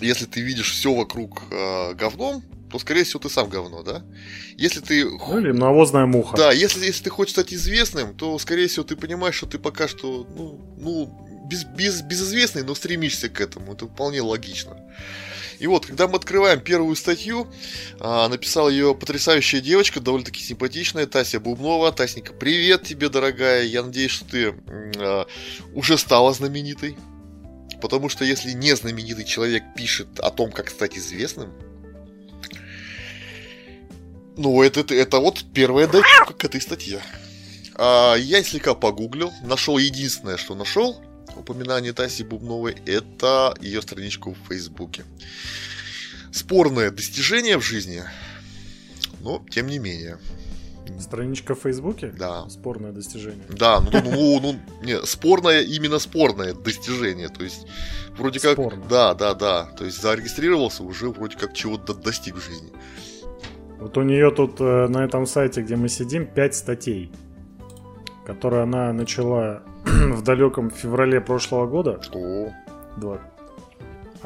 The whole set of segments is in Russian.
если ты видишь все вокруг э, говном, то, скорее всего, ты сам говно, да? Если ты... Ну, или навозная муха. Да, если, если ты хочешь стать известным, то, скорее всего, ты понимаешь, что ты пока что, ну, ну без, без, безызвестный, но стремишься к этому. Это вполне логично. И вот, когда мы открываем первую статью, а, написала ее потрясающая девочка, довольно-таки симпатичная, Тася Бубнова. Тасненька, привет тебе, дорогая. Я надеюсь, что ты а, уже стала знаменитой. Потому что если не знаменитый человек пишет о том, как стать известным, ну, это, это, это вот первая датчика к этой статье. А, я слегка погуглил, нашел единственное, что нашел, упоминание Таси Бубновой, это ее страничку в Фейсбуке. Спорное достижение в жизни, но тем не менее. Страничка в Фейсбуке? Да. Спорное достижение. Да, ну, ну, ну, ну не, спорное, именно спорное достижение. То есть, вроде как... Спорно. Да, да, да. То есть, зарегистрировался, уже вроде как чего-то достиг в жизни. Вот у нее тут э, на этом сайте, где мы сидим, 5 статей, которые она начала в далеком феврале прошлого года. Что? Два.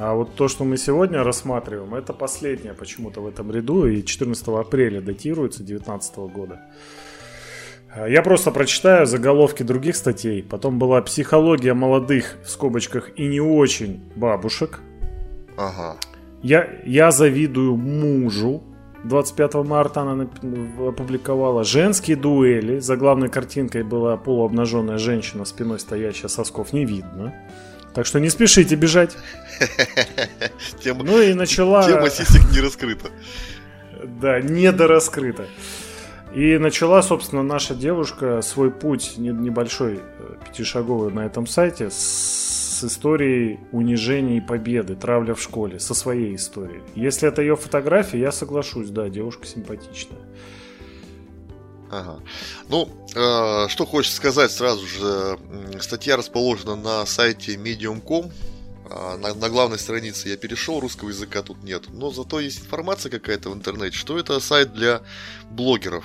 А вот то, что мы сегодня рассматриваем, это последнее почему-то в этом ряду, и 14 апреля датируется 2019 года. А, я просто прочитаю заголовки других статей. Потом была «Психология молодых, в скобочках, и не очень бабушек». Ага. Я, я завидую мужу. 25 марта она опубликовала «Женские дуэли». За главной картинкой была полуобнаженная женщина, спиной стоящая, сосков не видно. Так что не спешите бежать. Тема, ну и начала... Тема сисек не раскрыта. Да, недораскрыта. И начала, собственно, наша девушка свой путь небольшой, э, пятишаговый на этом сайте с историей унижения и победы, травля в школе, со своей историей. Если это ее фотография, я соглашусь, да, девушка симпатичная. Ага. Ну, э, что хочется сказать сразу же. Статья расположена на сайте medium.com. Э, на, на главной странице я перешел, русского языка тут нет. Но зато есть информация какая-то в интернете, что это сайт для блогеров.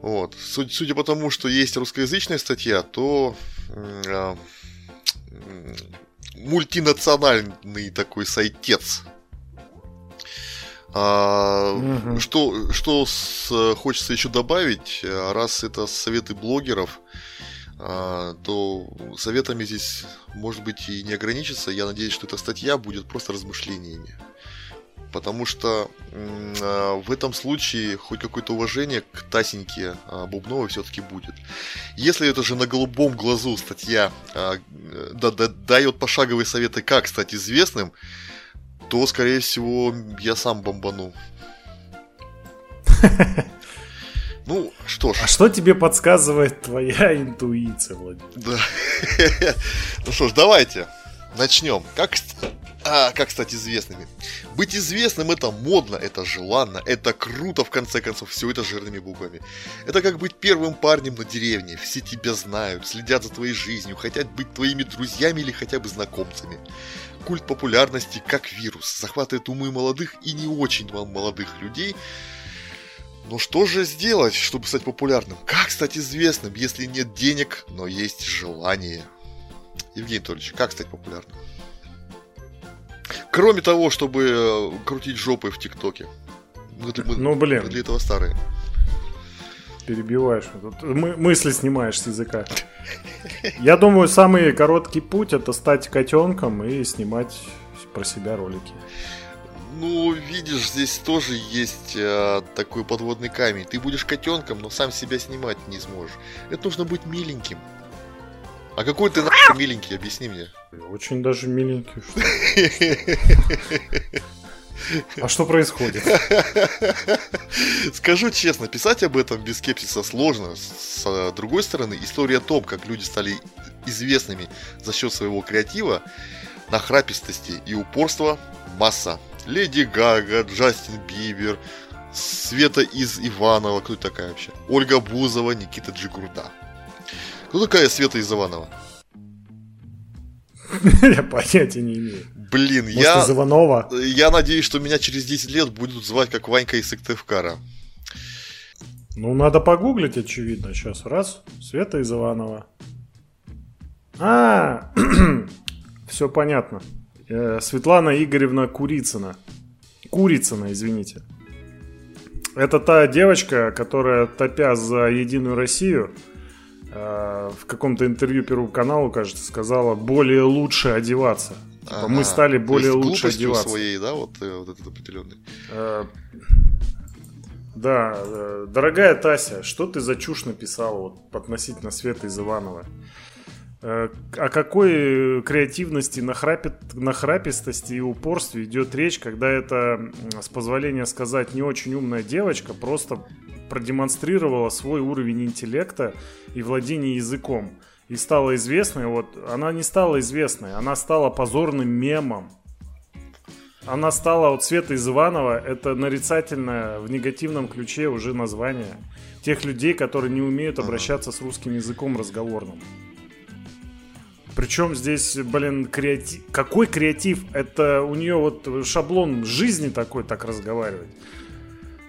Вот. Судя, судя по тому, что есть русскоязычная статья, то э, мультинациональный такой сайтец а, угу. Что, что с, хочется еще добавить, раз это советы блогеров, а, то советами здесь, может быть, и не ограничится. Я надеюсь, что эта статья будет просто размышлениями. Потому что а, в этом случае хоть какое-то уважение к Тасеньке а, Бубновой все-таки будет. Если это же на голубом глазу статья а, да, да, дает пошаговые советы, как стать известным, то, скорее всего, я сам бомбану. Ну, что ж. А что тебе подсказывает твоя интуиция, Владимир? Да. Ну что ж, давайте начнем. Как, а, как стать известными? Быть известным это модно, это желанно, это круто, в конце концов, все это жирными буквами. Это как быть первым парнем на деревне, все тебя знают, следят за твоей жизнью, хотят быть твоими друзьями или хотя бы знакомцами. Культ популярности, как вирус, захватывает умы молодых и не очень молодых людей. Но что же сделать, чтобы стать популярным? Как стать известным, если нет денег, но есть желание? Евгений Анатольевич, как стать популярным? Кроме того, чтобы э, крутить жопы в ТикТоке. Мы, мы, ну, блин. Мы для этого старые. Перебиваешь. Тут мы, мысли снимаешь с языка. Я думаю, самый короткий путь это стать котенком и снимать про себя ролики. Ну, видишь, здесь тоже есть э, такой подводный камень. Ты будешь котенком, но сам себя снимать не сможешь. Это нужно быть миленьким. А какой ты нахуй миленький, объясни мне. Очень даже миленький. А что происходит? Скажу честно, писать об этом без скепсиса сложно. С другой стороны, история о том, как люди стали известными за счет своего креатива, нахрапистости и упорства масса. Леди Гага, Джастин Бибер, Света из Иванова, кто такая вообще? Ольга Бузова, Никита Джигурда. Кто такая Света из Иванова? Я понятия не имею. Блин, Может, я... Иванова? Я надеюсь, что меня через 10 лет будут звать как Ванька из Сыктывкара. Ну, надо погуглить, очевидно. Сейчас, раз. Света из Иванова. А, все понятно. Э, Светлана Игоревна Курицына. Курицына, извините. Это та девочка, которая, топя за Единую Россию, э, в каком-то интервью Первому каналу, кажется, сказала более лучше одеваться. Типа, ага. Мы стали более лучше одеваться. своей, да, вот, э, вот этот определенный. Э, да, э, дорогая Тася, что ты за чушь написала вот, относительно Светы из Иванова? Э, о какой креативности, нахрапит, нахрапистости и упорстве идет речь, когда это, с позволения сказать, не очень умная девочка просто продемонстрировала свой уровень интеллекта и владения языком. И стала известной, вот она не стала известной, она стала позорным мемом. Она стала, вот Света из Иванова, это нарицательное в негативном ключе уже название тех людей, которые не умеют обращаться с русским языком разговорным. Причем здесь, блин, креатив... Какой креатив? Это у нее вот шаблон жизни такой так разговаривать.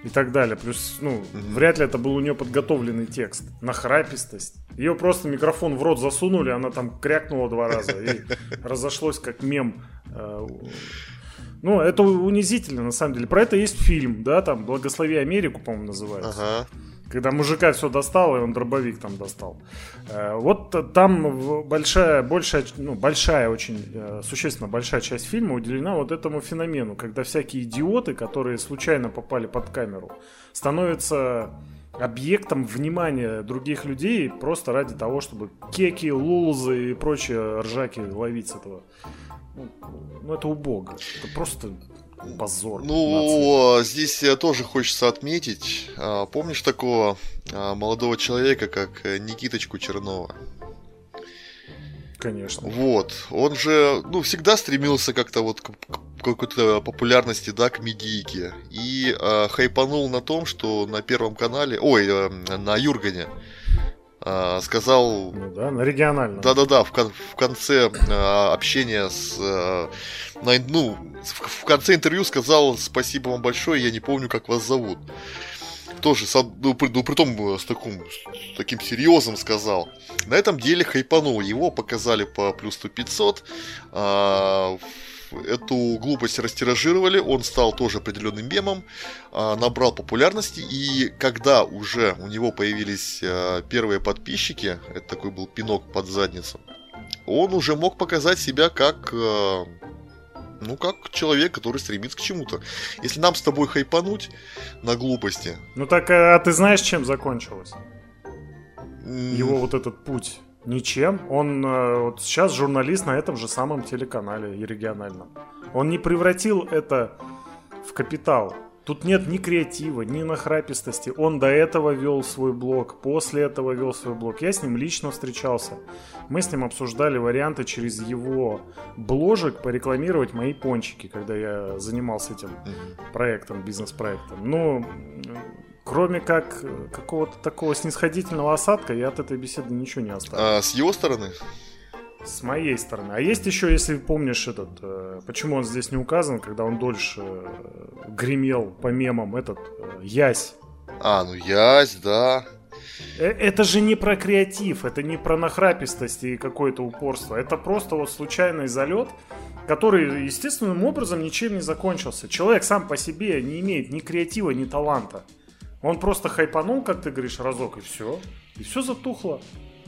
И так далее. Плюс, ну, mm-hmm. вряд ли это был у нее подготовленный текст. Нахрапистость. Ее просто микрофон в рот засунули, она там крякнула два раза и разошлось как мем. Э, ну, это унизительно, на самом деле. Про это есть фильм, да, там «Благослови Америку», по-моему, называется. Ага. Когда мужика все достал, и он дробовик там достал. Э, вот там большая, большая, ну, большая очень, э, существенно большая часть фильма уделена вот этому феномену, когда всякие идиоты, которые случайно попали под камеру, становятся объектом внимания других людей просто ради того, чтобы кеки, лулзы и прочие ржаки ловить с этого. Ну, ну это убого. Это просто позор. Ну, нации. здесь тоже хочется отметить. А, помнишь такого а, молодого человека, как э, Никиточку Чернова? Конечно. Вот. Он же, ну, всегда стремился как-то вот к, какой-то популярности, да, к медийке. И э, хайпанул на том, что на Первом канале, ой, э, на Юргане, э, сказал... Ну да, на региональном. Да-да-да, в, кон- в конце э, общения с... Э, на, ну, в, в конце интервью сказал спасибо вам большое, я не помню, как вас зовут. Тоже, ну, при, ну, при том с, таким, с таким серьезом сказал. На этом деле хайпанул. Его показали по плюс 100 500. Э, эту глупость растиражировали, он стал тоже определенным мемом, а, набрал популярности, и когда уже у него появились а, первые подписчики, это такой был пинок под задницу, он уже мог показать себя как а, ну, как человек, который стремится к чему-то. Если нам с тобой хайпануть на глупости... Ну так, а ты знаешь, чем закончилось? Его вот этот путь Ничем. Он э, вот сейчас журналист на этом же самом телеканале и региональном. Он не превратил это в капитал. Тут нет ни креатива, ни нахрапистости. Он до этого вел свой блог, после этого вел свой блог. Я с ним лично встречался. Мы с ним обсуждали варианты через его бложек порекламировать мои пончики, когда я занимался этим проектом, бизнес-проектом. Но Кроме как э, какого-то такого снисходительного осадка, я от этой беседы ничего не оставил. А с его стороны? С моей стороны. А есть еще, если помнишь этот, э, почему он здесь не указан, когда он дольше э, гремел по мемам, этот Ясь. А, ну Ясь, да. Это же не про креатив, это не про нахрапистость и какое-то упорство. Это просто вот случайный залет, который естественным образом ничем не закончился. Человек сам по себе не имеет ни креатива, ни таланта. Он просто хайпанул, как ты говоришь, разок, и все. И все затухло.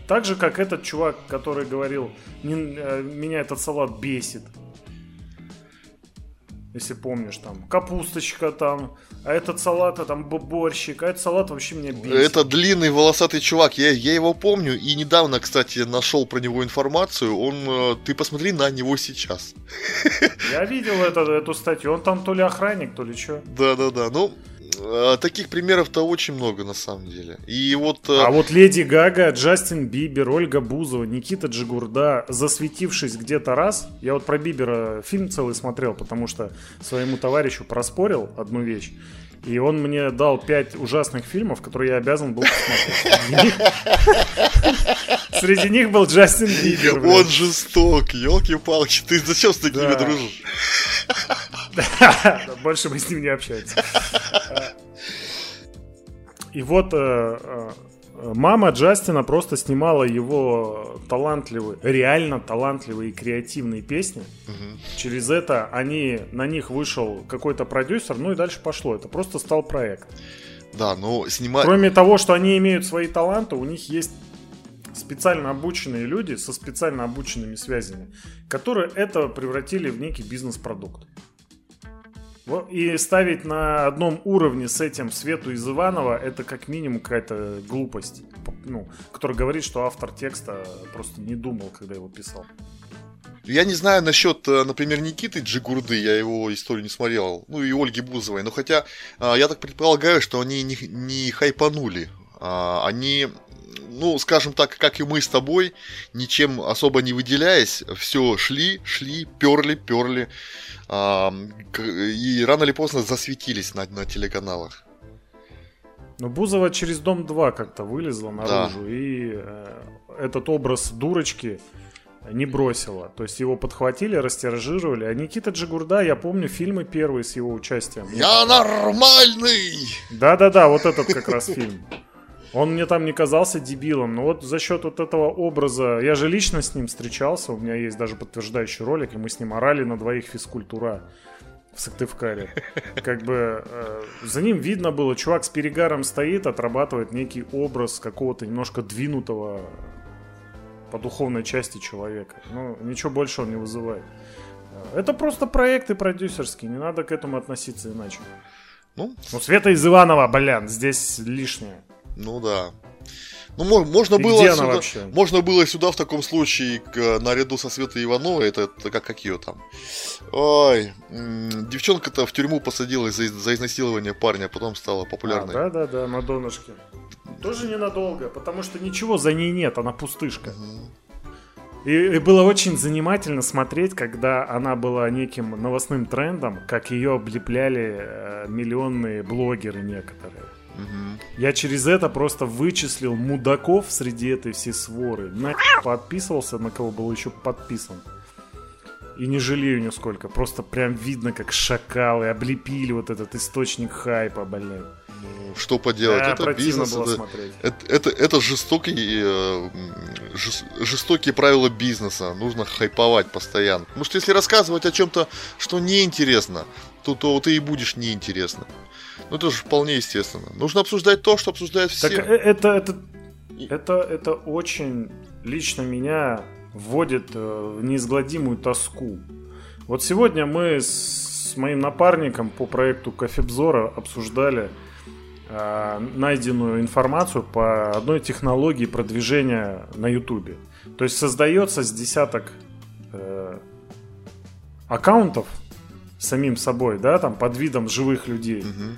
Так же, как этот чувак, который говорил, э, меня этот салат бесит. Если помнишь, там, капусточка там, а этот салат, а там, борщик, а этот салат вообще меня бесит. Это длинный волосатый чувак, я, я его помню, и недавно, кстати, нашел про него информацию, он, э, ты посмотри на него сейчас. Я видел это, эту статью, он там то ли охранник, то ли что. Да-да-да, ну, таких примеров-то очень много на самом деле. И вот... Э, а вот Леди Гага, Джастин Бибер, Ольга Бузова, Никита Джигурда, засветившись где-то раз, я вот про Бибера фильм целый смотрел, потому что своему товарищу проспорил одну вещь. И он мне дал пять ужасных фильмов, которые я обязан был посмотреть. Среди них был Джастин Бибер. Он жесток, елки-палки. Ты зачем с такими дружишь? Больше мы с ним не общаемся. И вот э, э, Мама Джастина просто снимала его талантливые, реально талантливые и креативные песни. Через это они, на них вышел какой-то продюсер, ну и дальше пошло. Это просто стал проект. Да, но снимать... Кроме того, что они имеют свои таланты, у них есть специально обученные люди со специально обученными связями, которые это превратили в некий бизнес-продукт. И ставить на одном уровне с этим Свету из Иванова это как минимум какая-то глупость, ну, которая говорит, что автор текста просто не думал, когда его писал. Я не знаю насчет, э, например, Никиты Джигурды, я его историю не смотрел, ну и Ольги Бузовой, но хотя а, я так предполагаю, что они не, не хайпанули, А, они, ну, скажем так, как и мы с тобой, ничем особо не выделяясь, все шли, шли, перли, перли, и рано или поздно засветились на, на телеканалах. Но Бузова через Дом 2 как-то вылезла наружу, и э, этот образ дурочки не бросила. То есть его подхватили, растиражировали. А Никита Джигурда, я помню фильмы первые с его участием. Я нормальный! Да-да-да, вот этот как раз фильм. Он мне там не казался дебилом, но вот за счет вот этого образа, я же лично с ним встречался, у меня есть даже подтверждающий ролик, и мы с ним орали на двоих физкультура в Сыктывкаре. Как бы э, за ним видно было, чувак с перегаром стоит, отрабатывает некий образ какого-то немножко двинутого по духовной части человека. Ну, ничего больше он не вызывает. Э, Это просто проекты продюсерские, не надо к этому относиться иначе. Ну, Ну, Света из Иванова, блин, здесь лишнее. Ну да. Ну, мо- можно И было сюда, вообще? можно было сюда в таком случае к- наряду со Светой Ивановой, это, это как, как ее там. Ой, девчонка-то в тюрьму посадилась за, за изнасилование парня, а потом стала популярной. да, да, да, на донышке. Тоже ненадолго, потому что ничего за ней нет, она пустышка. Мгм. И, и было очень занимательно смотреть, когда она была неким новостным трендом, как ее облепляли э, миллионные блогеры некоторые. Я через это просто вычислил мудаков среди этой всей своры. На подписывался, на кого был еще подписан. И не жалею нисколько. Просто прям видно, как шакалы облепили вот этот источник хайпа, блин. Ну, что поделать, Да, это бизнес, это, это, это, это жестокий, э, м, жес- жестокие правила бизнеса, нужно хайповать постоянно. Потому что если рассказывать о чем-то, что неинтересно, то, то ты и будешь неинтересным. Ну это же вполне естественно. Нужно обсуждать то, что обсуждают все. Так э, это, это, это, это очень лично меня вводит э, в неизгладимую тоску. Вот сегодня мы с моим напарником по проекту Кофебзора обсуждали э, найденную информацию по одной технологии продвижения на Ютубе. То есть создается с десяток э, аккаунтов самим собой, да, там под видом живых людей. Мгм.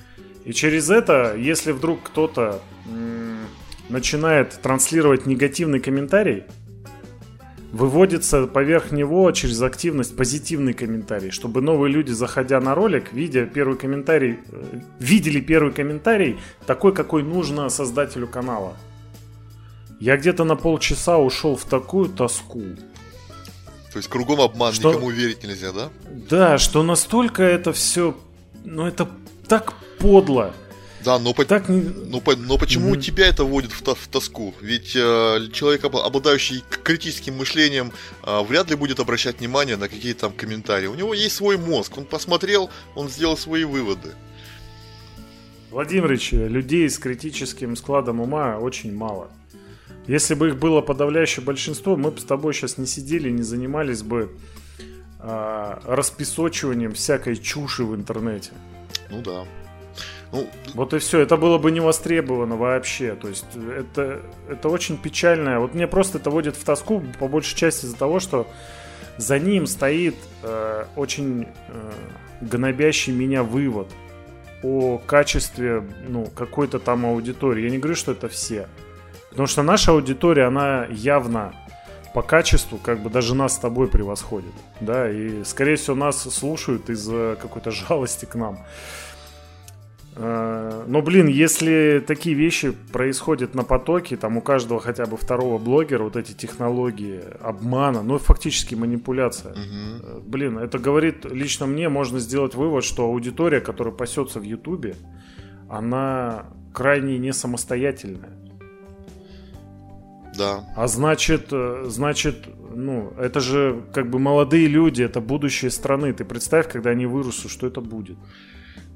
И через это, если вдруг кто-то начинает транслировать негативный комментарий, выводится поверх него через активность позитивный комментарий, чтобы новые люди, заходя на ролик, видя первый комментарий, э, видели первый комментарий такой, какой нужно создателю канала. Я где-то на полчаса ушел в такую тоску. То есть кругом обман, Что? никому верить нельзя, да? Да, что настолько это все, ну это так подло, Да, но, по- так но, по- но почему Мгм. тебя это вводит в, то- в тоску? Ведь э, человек, об- обладающий критическим мышлением, э, вряд ли будет обращать внимание на какие-то там комментарии. У него есть свой мозг, он посмотрел, он сделал свои выводы. Владимирович, людей с критическим складом ума очень мало. Если бы их было подавляющее большинство, мы бы с тобой сейчас не сидели, не занимались бы а, распесочиванием всякой чуши в интернете. Ну да. Ну, Вот и все, это было бы не востребовано вообще. То есть это, это очень печально. Вот мне просто это вводит в тоску, по большей части из-за того, что за ним стоит э, очень э, гнобящий меня вывод о качестве ну, какой-то там аудитории. Я не говорю, что это все. Потому что наша аудитория, она явно по качеству как бы даже нас с тобой превосходит. Да, и скорее всего нас слушают из-за какой-то жалости к нам. Э, Но, блин, если такие вещи происходят на потоке, там у каждого хотя бы второго блогера вот эти технологии обмана, ну фактически манипуляция. Э, Блин, это говорит лично мне, можно сделать вывод, что аудитория, которая пасется в Ютубе, она крайне не самостоятельная. Да. А значит, э, значит, ну, это же как бы молодые люди, это будущее страны. Ты представь, когда они вырастут, что это будет.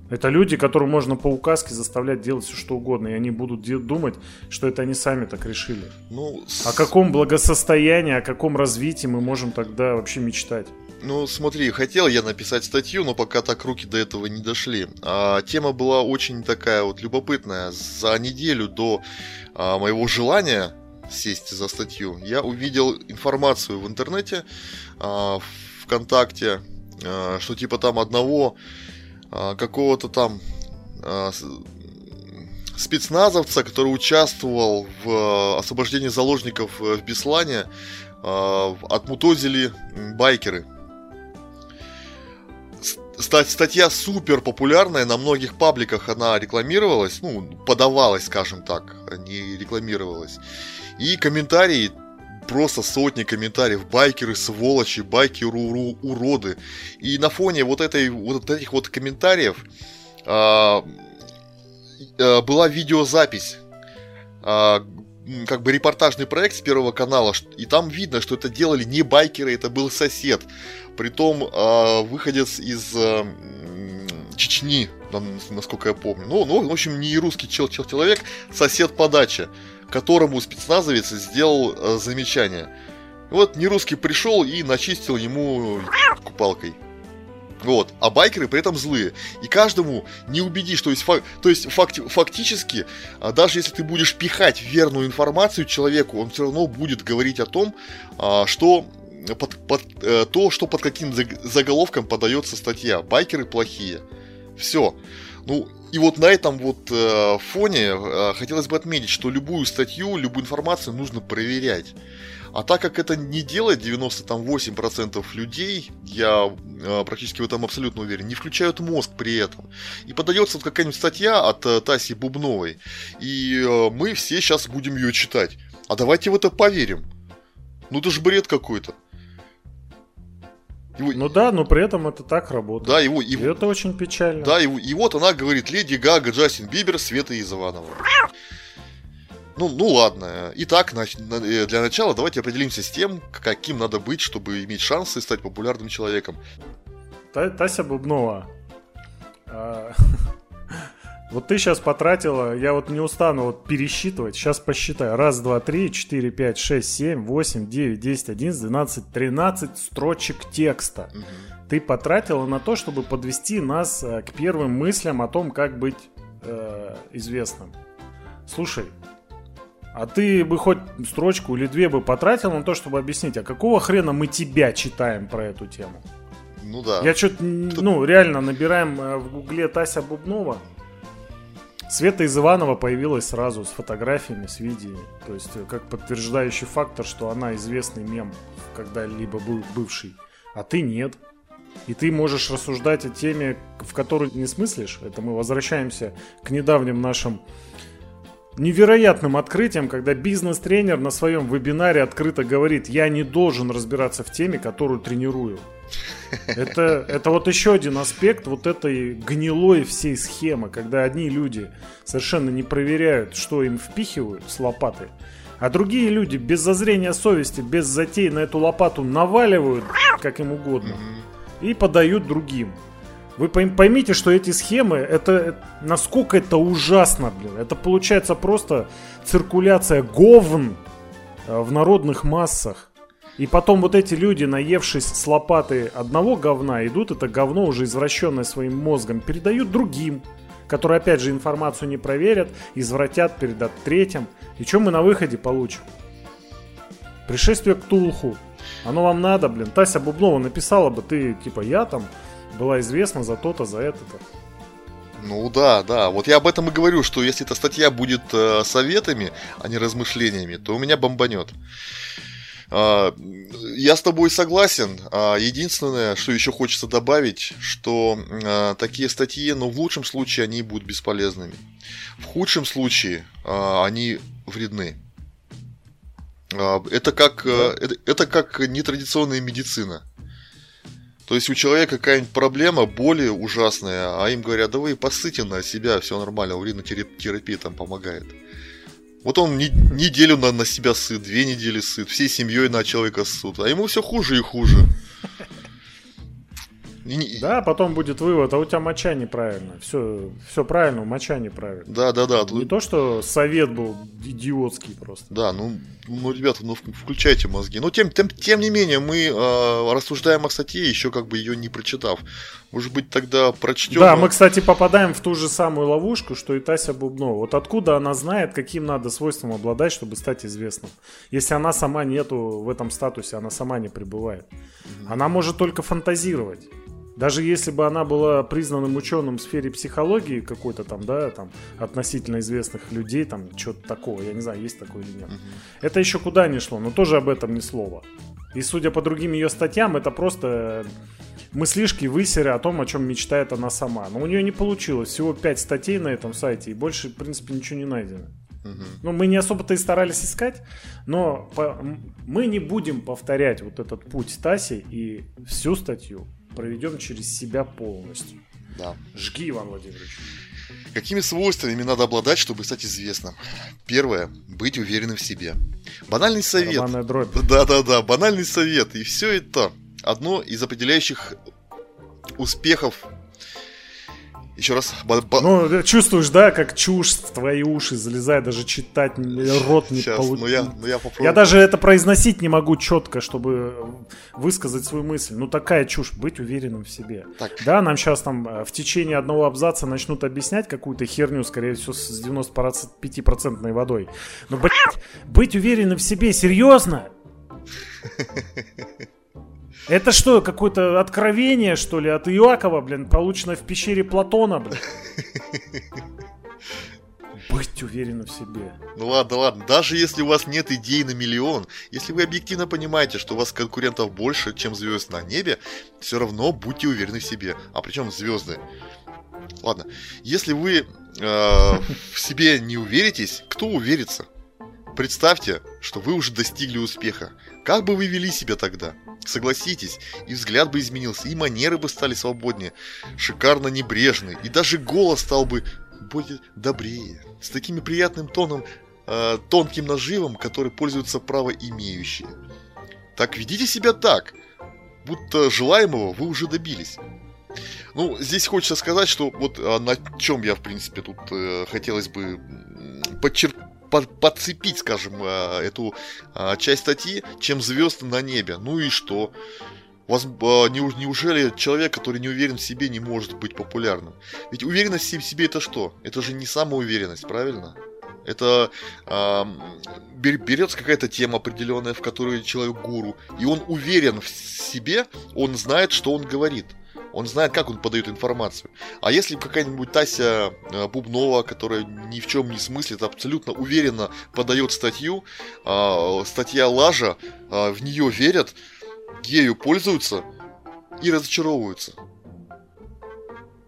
Это люди, которым можно по указке заставлять делать все, что угодно, и они будут де- думать, что это они сами так решили. Ну, с- О каком благосостоянии, о каком развитии мы можем тогда вообще мечтать? Ну, смотри, хотел я написать статью, но пока так руки до этого не дошли. А, тема была очень такая вот любопытная. За неделю до а, моего желания сесть за статью, я увидел информацию в интернете, а, в ВКонтакте, а, что типа там одного какого-то там а, спецназовца, который участвовал в а, освобождении заложников э, в Беслане, а, отмутозили байкеры. Статья супер популярная, на многих пабликах она рекламировалась, ну, подавалась, скажем так, а не рекламировалась. И комментарии, просто сотни комментариев, байкеры сволочи, байкеры уру- уроды. И на фоне вот, этой, вот этих вот комментариев а, а, была видеозапись, а, как бы репортажный проект с Первого канала, и там видно, что это делали не байкеры, это был сосед. Притом а, выходец из а, Чечни, насколько я помню. Ну, ну, в общем, не русский чел, чел- человек, сосед по даче, которому спецназовец сделал а, замечание. И вот нерусский пришел и начистил ему купалкой. Вот. А байкеры при этом злые. И каждому не убедишь. То есть, фак- то есть факти- фактически, а, даже если ты будешь пихать верную информацию человеку, он все равно будет говорить о том, а, что под, под, э, то, что под каким заг- заголовком подается статья. Байкеры плохие. Все. Ну, и вот на этом вот э, фоне э, хотелось бы отметить, что любую статью, любую информацию нужно проверять. А так как это не делает 98% людей, я э, практически в этом абсолютно уверен, не включают мозг при этом. И подается вот какая-нибудь статья от э, Таси Бубновой, и э, мы все сейчас будем ее читать. А давайте в это поверим. Ну это же бред какой-то. Его- Ну да, но при этом это так работает. да, его, И его, это очень печально. да, и, и вот она говорит, Леди Гага, Джастин Бибер, Света Изованова. Ну, ну ладно. Итак, на- э, для начала давайте определимся с тем, каким надо быть, чтобы иметь шансы стать популярным человеком. Та- Тася Бубнова. а, Вот ты сейчас потратила, я вот не устану вот пересчитывать, сейчас посчитаю. Раз, два, три, четыре, пять, шесть, семь, восемь, девять, десять, одиннадцать, двенадцать, тринадцать строчек текста. Ты потратила на то, чтобы подвести нас э, к первым мыслям о том, как быть э, известным. Слушай, а ты бы хоть строчку или две бы потратил на то, чтобы объяснить, а какого хрена мы тебя читаем про эту тему? Ну да. Я что-то, ну, реально набираем э, в гугле Тася Бубнова. Света из Иванова появилась сразу с фотографиями, с видео. То есть, э, как подтверждающий фактор, что она известный мем, когда-либо был бывший. А ты нет. И ты можешь рассуждать о теме, в которую не смыслишь. Это мы возвращаемся к недавним нашим невероятным открытием, когда бизнес-тренер на своем вебинаре открыто говорит, я не должен разбираться в теме, которую тренирую. Это, это вот еще один аспект вот этой гнилой всей схемы, когда одни люди совершенно не проверяют, что им впихивают с лопаты, а другие люди без зазрения совести, без затей на эту лопату наваливают, как им угодно, и подают другим. Вы пойм- поймите, что эти схемы, это, это- насколько это ужасно, блин. Это получается просто циркуляция говн э, в народных массах. И потом вот эти люди, наевшись с лопаты одного говна, идут это говно, уже извращенное своим мозгом, передают другим, которые опять же информацию не проверят, извратят, передат третьим. И что мы на выходе получим? Пришествие к Тулху. Оно вам надо, блин. Тася Бубнова написала бы, ты типа я там была известна за то-то, за это-то. Ну да, да. Вот я об этом и говорю, что если эта статья будет э, советами, а не размышлениями, то у меня бомбанет. А, я с тобой согласен. А, единственное, что еще хочется добавить, что а, такие статьи, ну, в лучшем случае они будут бесполезными. В худшем случае они вредны. Это как, э, это, это как нетрадиционная медицина. То есть у человека какая-нибудь проблема, боли ужасная, а им говорят, да вы посыте на себя, все нормально, урinoтерапия там помогает. Вот он не, неделю на, на себя сыт, две недели сыт, всей семьей на человека ссут, а ему все хуже и хуже. Да, потом будет вывод, а у тебя моча неправильно. Все, все правильно, моча неправильно. Да, да, да. Не то, что совет был идиотский просто. Да, ну, ну ребята, ну включайте мозги. Но тем, тем, тем не менее, мы э, рассуждаем о статье, еще как бы ее не прочитав. Может быть, тогда прочтем. Да, мы, кстати, попадаем в ту же самую ловушку, что и Тася Бубнова. Вот откуда она знает, каким надо свойством обладать, чтобы стать известным? Если она сама нету в этом статусе, она сама не пребывает. Она может только фантазировать. Даже если бы она была признанным ученым в сфере психологии какой-то там, да, там, относительно известных людей, там, что-то такого, я не знаю, есть такое или нет. Угу. Это еще куда не шло, но тоже об этом ни слова. И судя по другим ее статьям, это просто мыслишки высеря о том, о чем мечтает она сама. Но у нее не получилось. Всего 5 статей на этом сайте, и больше, в принципе, ничего не найдено. Угу. Ну, мы не особо-то и старались искать, но по... мы не будем повторять вот этот путь Таси и всю статью проведем через себя полностью. Да. Жги, Иван Владимирович. Какими свойствами надо обладать, чтобы стать известным? Первое. Быть уверенным в себе. Банальный совет. Да-да-да, банальный совет. И все это одно из определяющих успехов еще раз. Ну, чувствуешь, да, как чушь в твои уши залезает, даже читать рот не получится. Ну я, ну я попробую. Я даже это произносить не могу четко, чтобы высказать свою мысль. Ну, такая чушь, быть уверенным в себе. Так. Да, нам сейчас там э, в течение одного абзаца начнут объяснять какую-то херню, скорее всего, с 95% водой. Но, блядь, быть уверенным в себе, серьезно? Это что, какое-то откровение, что ли, от Иакова, блин, получено в пещере Платона, блин? Быть уверенным в себе. Ну ладно, ладно. Даже если у вас нет идей на миллион, если вы объективно понимаете, что у вас конкурентов больше, чем звезд на небе, все равно будьте уверены в себе. А причем звезды. Ладно. Если вы э, в себе не уверитесь, кто уверится? Представьте, что вы уже достигли успеха. Как бы вы вели себя тогда? Согласитесь, и взгляд бы изменился, и манеры бы стали свободнее, шикарно небрежные, и даже голос стал бы более добрее, с таким приятным тоном, э, тонким наживом, который пользуются право имеющие. Так ведите себя так, будто желаемого вы уже добились. Ну, здесь хочется сказать, что вот а, на чем я, в принципе, тут э, хотелось бы подчеркнуть подцепить, скажем, э, эту э, часть статьи, чем звезд на небе. Ну и что? Вас, э, неужели человек, который не уверен в себе, не может быть популярным? Ведь уверенность в себе это что? Это же не самоуверенность, правильно? Это э, берется какая-то тема определенная, в которой человек гуру, и он уверен в себе, он знает, что он говорит. Он знает, как он подает информацию. А если какая-нибудь Тася э, Бубнова, которая ни в чем не смыслит, абсолютно уверенно подает статью, а, статья лажа, а, в нее верят, ею пользуются и разочаровываются.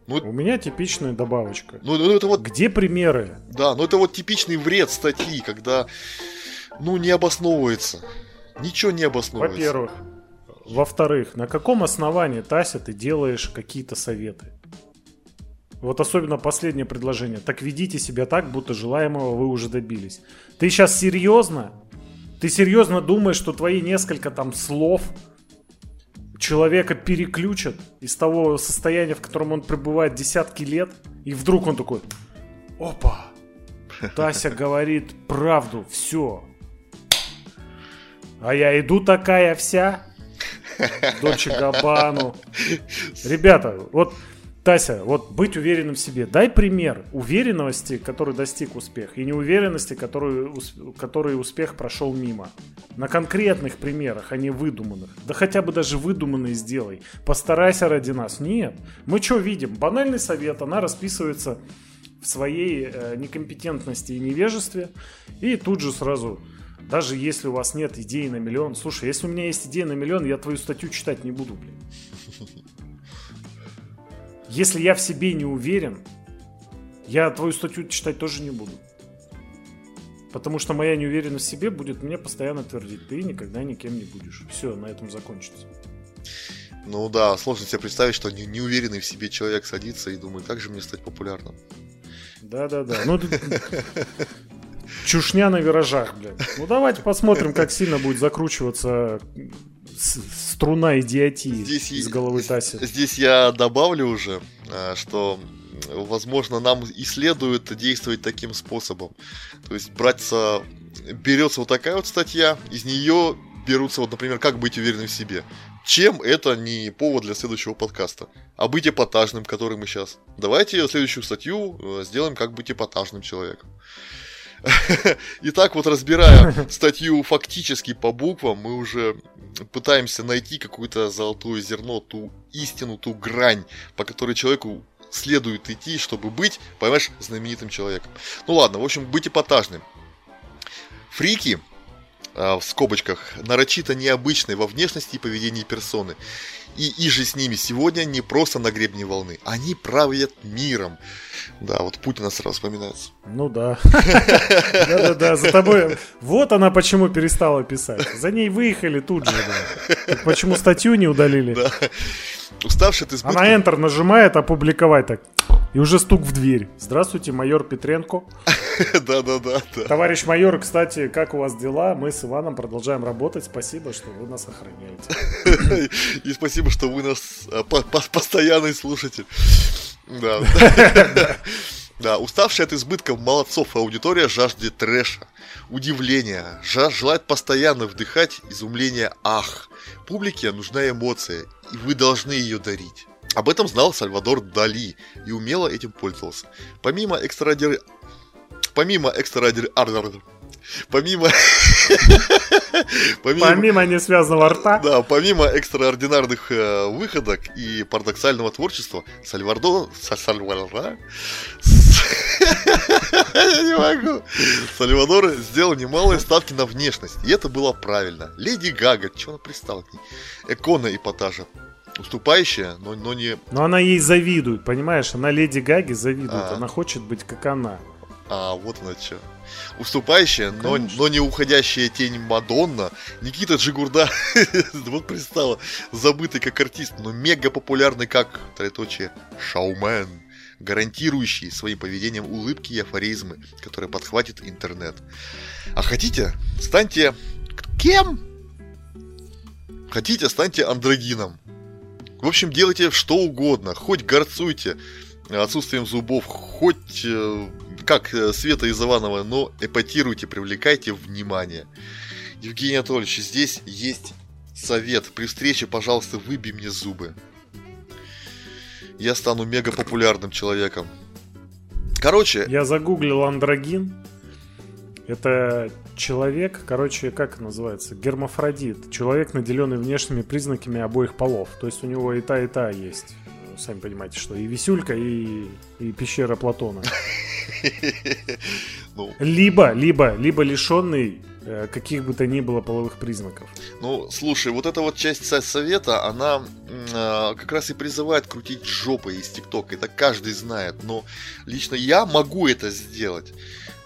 Ну, У меня типичная добавочка. Ну, ну это вот... Где примеры? Да, ну это вот типичный вред статьи, когда, ну, не обосновывается. Ничего не обосновывается. Во-первых, во-вторых, на каком основании, Тася, ты делаешь какие-то советы? Вот особенно последнее предложение. Так ведите себя так, будто желаемого вы уже добились. Ты сейчас серьезно? Ты серьезно думаешь, что твои несколько там слов человека переключат из того состояния, в котором он пребывает десятки лет, и вдруг он такой, опа, Тася говорит правду, все. А я иду такая вся, Дольче Габану. Ребята, вот Тася, вот быть уверенным в себе. Дай пример уверенности, который достиг успех, и неуверенности, который, который успех прошел мимо. На конкретных примерах, а не выдуманных. Да хотя бы даже выдуманные сделай. Постарайся ради нас. Нет. Мы что видим? Банальный совет, она расписывается в своей э, некомпетентности и невежестве. И тут же сразу даже если у вас нет идеи на миллион. Слушай, если у меня есть идея на миллион, я твою статью читать не буду, блин. Если я в себе не уверен, я твою статью читать тоже не буду. Потому что моя неуверенность в себе будет мне постоянно твердить, ты никогда никем не будешь. Все, на этом закончится. Ну да, сложно себе представить, что неуверенный в себе человек садится и думает, как же мне стать популярным. Да-да-да. Ну, чушня на виражах, блядь. Ну давайте посмотрим, как сильно будет закручиваться струна идиотии здесь из головы Таси. Здесь я добавлю уже, а, что возможно, нам и следует действовать таким способом. То есть браться, берется вот такая вот статья, из нее берутся, вот, например, как быть уверенным в себе. Чем это не повод для следующего подкаста? А быть эпатажным, который мы сейчас. Давайте следующую статью э, сделаем, как быть эпатажным человеком. Итак, вот разбирая статью фактически по буквам, мы уже пытаемся найти какое-то золотое зерно, ту истину, ту грань, по которой человеку следует идти, чтобы быть, понимаешь, знаменитым человеком. Ну ладно, в общем, быть эпатажным. Фрики, а, в скобочках, нарочито необычные во внешности и поведении персоны. И, и же с ними сегодня не просто на гребне волны, они правят миром. Да, вот Путина сразу вспоминается. Ну да. Да-да-да, за тобой. Вот она почему перестала писать. За ней выехали тут же. Почему статью не удалили? Да. Уставший ты Она Enter нажимает, опубликовать так. И уже стук в дверь. Здравствуйте, майор Петренко. Да-да-да. Товарищ майор, кстати, как у вас дела? Мы с Иваном продолжаем работать. Спасибо, что вы нас охраняете. И спасибо, что вы нас э, постоянный слушатель. Да. Да, уставшая от избытков молодцов аудитория жаждет трэша, удивления, желает постоянно вдыхать изумление «ах». Публике нужна эмоция, и вы должны ее дарить. Об этом знал Сальвадор Дали и умело этим пользовался. Помимо экстрадир... Помимо экстрадир... Помимо... помимо... Помимо несвязанного рта. Да, помимо экстраординарных э, выходок и парадоксального творчества, Сальвардо... Сальвардо... Я не могу. Сальвадор сделал немалые ставки на внешность. И это было правильно. Леди Гага, чего она пристала к ней? Экона эпатажа уступающая, но, но не... Но она ей завидует, понимаешь? Она Леди Гаги завидует, а. она хочет быть как она. А, вот она что. Уступающая, но, но не уходящая тень Мадонна. Никита Джигурда, вот пристала, забытый как артист, но мега популярный как, троеточие, шоумен, гарантирующий своим поведением улыбки и афоризмы, которые подхватит интернет. А хотите, станьте кем? Хотите, станьте андрогином. В общем, делайте что угодно, хоть горцуйте отсутствием зубов, хоть э, как э, Света из Иванова, но эпатируйте, привлекайте внимание. Евгений Анатольевич, здесь есть совет. При встрече, пожалуйста, выбей мне зубы. Я стану мега популярным человеком. Короче... Я загуглил андрогин. Это человек, короче, как называется? Гермафродит. Человек, наделенный внешними признаками обоих полов. То есть у него и та, и та есть. Сами понимаете, что и Висюлька, и, и пещера Платона. Ну. Либо, либо, либо лишенный э, каких бы то ни было половых признаков. Ну, слушай, вот эта вот часть совета, она э, как раз и призывает крутить жопой из ТикТока. Это каждый знает. Но лично я могу это сделать.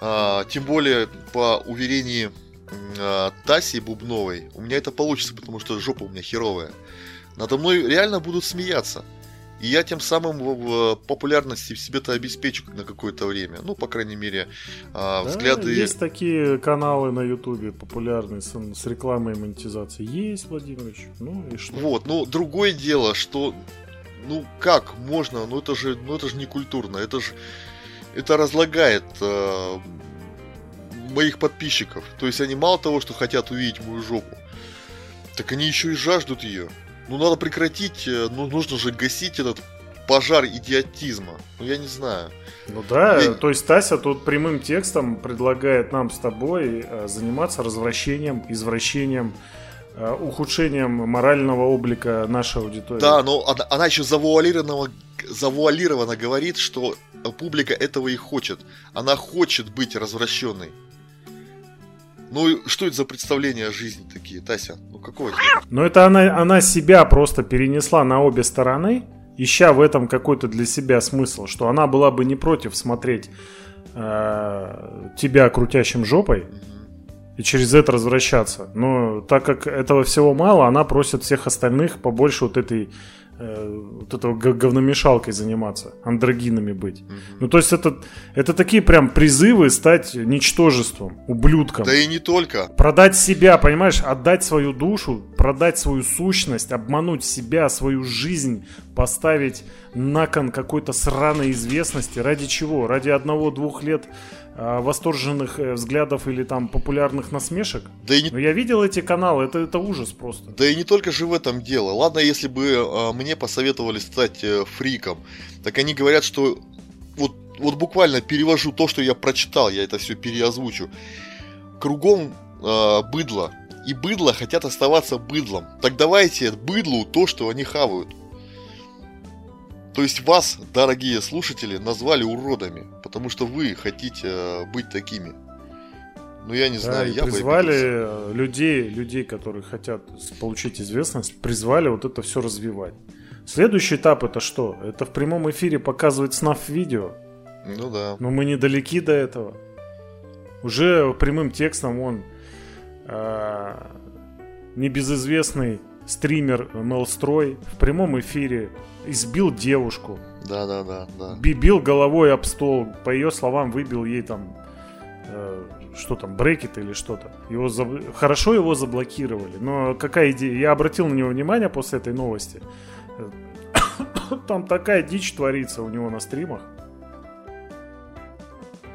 А, тем более, по уверению а, Таси Бубновой, у меня это получится, потому что жопа у меня херовая. Надо мной реально будут смеяться. И я тем самым в популярности себе-то обеспечу на какое-то время. Ну, по крайней мере, а, да, взгляды... Есть такие каналы на Ютубе популярные с, с рекламой и монетизацией. Есть, Владимирович. Ну и что? Вот, ну, другое дело, что... Ну, как можно? Ну, это же, ну, это же не культурно. Это же это разлагает э, моих подписчиков. То есть они мало того, что хотят увидеть мою жопу, так они еще и жаждут ее. Ну надо прекратить, э, ну нужно же гасить этот пожар идиотизма. Ну я не знаю. Ну да, я... то есть Тася тут прямым текстом предлагает нам с тобой э, заниматься развращением, извращением, э, ухудшением морального облика нашей аудитории. Да, но она, она еще завуалированно, завуалированно говорит, что публика этого и хочет. Она хочет быть развращенной. Ну, что это за представления о жизни такие, Тася? Ну, какого Ну, это она, она себя просто перенесла на обе стороны, ища в этом какой-то для себя смысл, что она была бы не против смотреть э, тебя крутящим жопой и через это развращаться. Но так как этого всего мало, она просит всех остальных побольше вот этой э, вот этого говномешалкой заниматься, андрогинами быть. Угу. Ну, то есть это, это такие прям призывы стать ничтожеством, ублюдком. Да и не только. Продать себя, понимаешь, отдать свою душу, продать свою сущность, обмануть себя, свою жизнь, поставить на кон какой-то сраной известности. Ради чего? Ради одного-двух лет восторженных э, взглядов или там популярных насмешек. Да и не... Но я видел эти каналы, это, это ужас просто. Да и не только же в этом дело. Ладно, если бы э, мне посоветовали стать э, фриком, так они говорят, что вот, вот буквально перевожу то, что я прочитал, я это все переозвучу. Кругом э, быдло. И быдло хотят оставаться быдлом. Так давайте быдлу то, что они хавают. То есть вас, дорогие слушатели, назвали уродами, потому что вы хотите э, быть такими. Ну, я не да, знаю, я призвали бы людей, людей, которые хотят получить известность, призвали вот это все развивать. Следующий этап это что? Это в прямом эфире показывать снаф видео. Ну да. Но мы недалеки до этого. Уже прямым текстом он э, небезызвестный стример Мелстрой в прямом эфире избил девушку. Да, да, да, да. Бил головой об стол, по ее словам, выбил ей там э, что там, брекет или что-то. Его заб... Хорошо его заблокировали, но какая идея? Я обратил на него внимание после этой новости. Там такая дичь творится у него на стримах.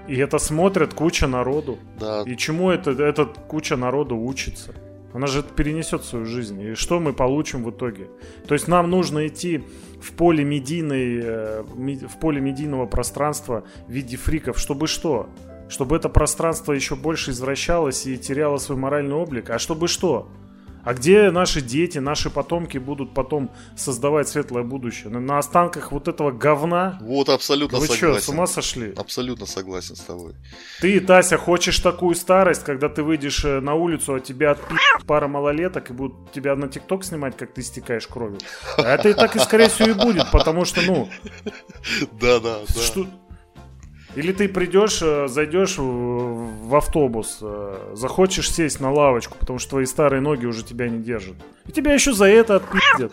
И это смотрят куча народу. Да. И чему это, этот куча народу учится? Она же перенесет свою жизнь. И что мы получим в итоге? То есть нам нужно идти в поле медийной, э, в поле медийного пространства в виде фриков, чтобы что? Чтобы это пространство еще больше извращалось и теряло свой моральный облик. А чтобы что? А где наши дети, наши потомки будут потом создавать светлое будущее? На, на останках вот этого говна? Вот, абсолютно Вы согласен. Вы что, с ума сошли? Абсолютно согласен с тобой. Ты, Тася, хочешь такую старость, когда ты выйдешь э, на улицу, а тебя отпи пара малолеток и будут тебя на ТикТок снимать, как ты истекаешь кровью? А это и так и, скорее всего, и будет, потому что, ну... Да-да, да. Что, или ты придешь, э, зайдешь в автобус, э, захочешь сесть на лавочку, потому что твои старые ноги уже тебя не держат. И тебя еще за это отпиздят.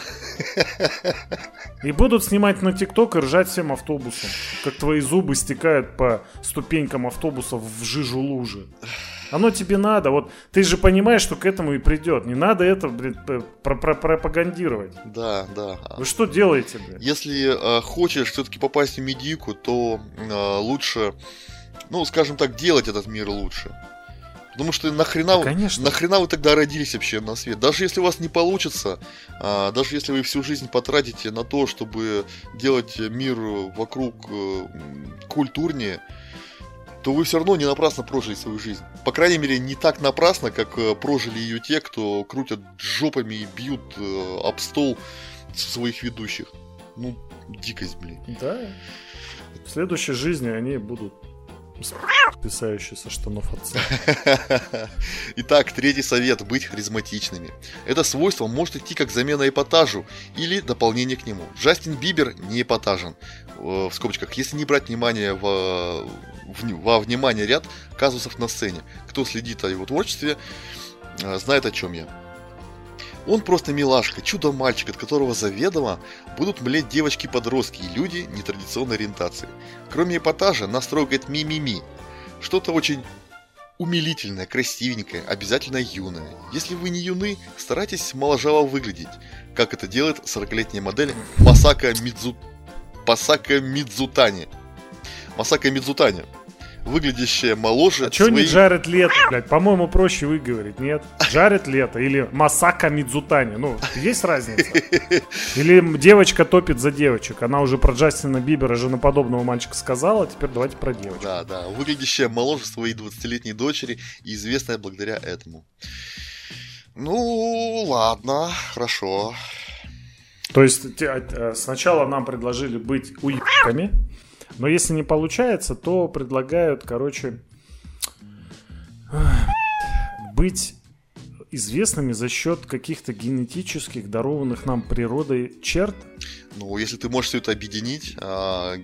И будут снимать на ТикТок и ржать всем автобусом. Как твои зубы стекают по ступенькам автобусов в жижу лужи. Оно тебе надо. Вот ты же понимаешь, что к этому и придет. Не надо это, блин, про -про пропагандировать. Да, да. Вы что делаете, блин? Если э, хочешь все-таки попасть в медийку, то э, лучше, ну, скажем так, делать этот мир лучше. Потому что нахрена, да, конечно. нахрена вы тогда родились вообще на свет? Даже если у вас не получится, а, даже если вы всю жизнь потратите на то, чтобы делать мир вокруг э, культурнее, то вы все равно не напрасно прожили свою жизнь. По крайней мере, не так напрасно, как э, прожили ее те, кто крутят жопами и бьют э, об стол своих ведущих. Ну, дикость, блин. Да. В следующей жизни они будут писающий со штанов отца. Итак, третий совет – быть харизматичными. Это свойство может идти как замена эпатажу или дополнение к нему. Джастин Бибер не эпатажен. Э, в скобочках, если не брать внимание в, в, во внимание ряд казусов на сцене. Кто следит о его творчестве, э, знает о чем я. Он просто милашка, чудо-мальчик, от которого заведомо будут млеть девочки-подростки и люди нетрадиционной ориентации. Кроме эпатажа, нас трогает ми-ми-ми. Что-то очень умилительное, красивенькое, обязательно юное. Если вы не юны, старайтесь моложаво выглядеть, как это делает 40-летняя модель Масака Мидзу... Масака Мидзутани. Масака Мидзутани выглядящая моложе. А что своей... не Джаред Лето, блядь? По-моему, проще выговорить, нет? Джаред Лето или Масака Мидзутани. Ну, есть разница? Или девочка топит за девочек. Она уже про Джастина Бибера, женоподобного мальчика сказала, теперь давайте про девочку. Да, да. Выглядящая моложе своей 20-летней дочери и известная благодаря этому. Ну, ладно, хорошо. То есть э, сначала нам предложили быть уебками, но если не получается, то предлагают, короче, быть известными за счет каких-то генетических, дарованных нам природой черт. Ну, если ты можешь все это объединить, а,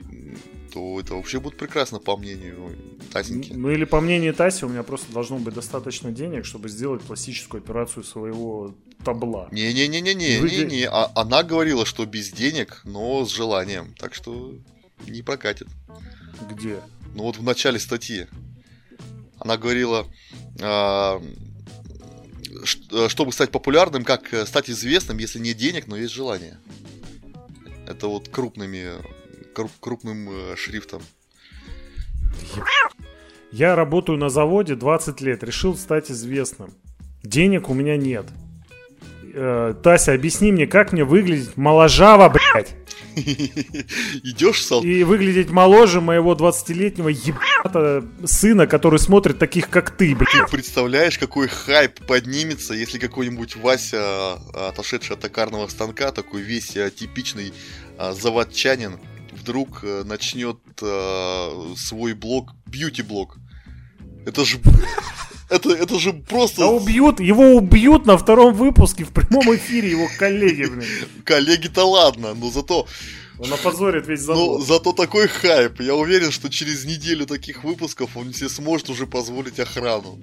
то это вообще будет прекрасно, по мнению Тасеньки. Ну или по мнению Таси, у меня просто должно быть достаточно денег, чтобы сделать пластическую операцию своего табла. Не-не-не-не-не, Вы- не, не. А, она говорила, что без денег, но с желанием. Так что не прокатит. Где? Ну вот в начале статьи. Она говорила, а, э, чтобы стать популярным, как стать известным, если нет денег, но есть желание. Это вот крупными, круп- крупным э, шрифтом. Я работаю на заводе 20 лет, решил стать известным. Денег у меня нет. Э, Тася, объясни мне, как мне выглядеть моложаво, блядь, Идешь сал... и выглядеть моложе моего 20-летнего ебата сына, который смотрит таких, как ты, блядь. Представляешь, какой хайп поднимется, если какой-нибудь Вася, а, отошедший от токарного станка, такой весь а, типичный а, заводчанин, вдруг а, начнет свой блог, бьюти-блог. Это же... Это, это же просто Да убьют, его убьют на втором выпуске в прямом эфире его коллеги, блин. коллеги-то ладно, но зато, Он опозорит весь завод. зато такой хайп. Я уверен, что через неделю таких выпусков он себе сможет уже позволить охрану.